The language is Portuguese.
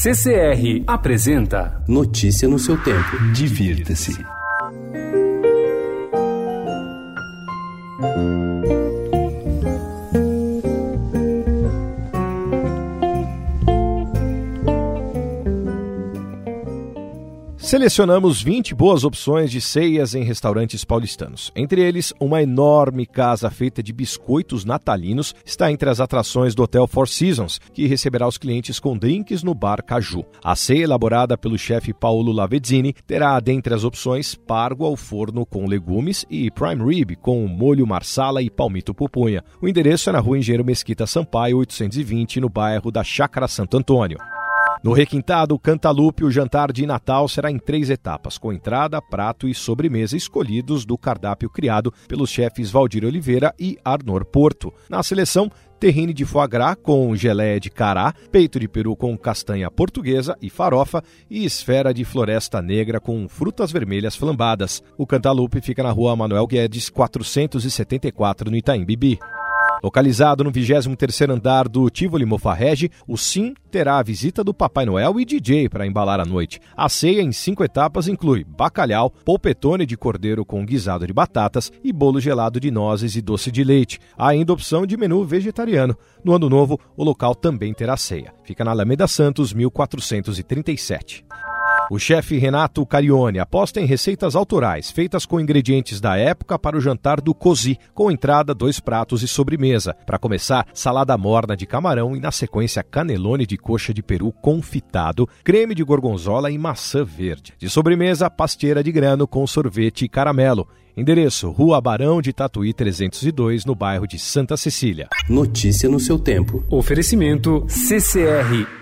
CCR apresenta Notícia no seu tempo. Divirta-se. Selecionamos 20 boas opções de ceias em restaurantes paulistanos. Entre eles, uma enorme casa feita de biscoitos natalinos está entre as atrações do Hotel Four Seasons, que receberá os clientes com drinks no bar Caju. A ceia, elaborada pelo chefe Paulo Lavezzini, terá dentre as opções pargo ao forno com legumes e prime rib com molho marsala e palmito pupunha. O endereço é na rua Engenheiro Mesquita Sampaio, 820, no bairro da Chácara Santo Antônio. No requintado Cantalupe, o jantar de Natal será em três etapas, com entrada, prato e sobremesa escolhidos do cardápio criado pelos chefes Valdir Oliveira e Arnor Porto. Na seleção, terrine de foie gras com geleia de cará, peito de peru com castanha portuguesa e farofa e esfera de floresta negra com frutas vermelhas flambadas. O Cantalupe fica na rua Manuel Guedes, 474, no Itaim Bibi. Localizado no 23º andar do Tivoli Mofarrege, o Sim terá a visita do Papai Noel e DJ para embalar a noite. A ceia em cinco etapas inclui bacalhau, polpetone de cordeiro com guisado de batatas e bolo gelado de nozes e doce de leite. Há ainda opção de menu vegetariano. No ano novo, o local também terá ceia. Fica na Alameda Santos, 1437. O chefe Renato Carione aposta em receitas autorais, feitas com ingredientes da época para o jantar do Cozi, com entrada, dois pratos e sobremesa. Para começar, salada morna de camarão e, na sequência, canelone de coxa de peru confitado, creme de gorgonzola e maçã verde. De sobremesa, pasteira de grano com sorvete e caramelo. Endereço: Rua Barão de Tatuí 302, no bairro de Santa Cecília. Notícia no seu tempo. Oferecimento CCR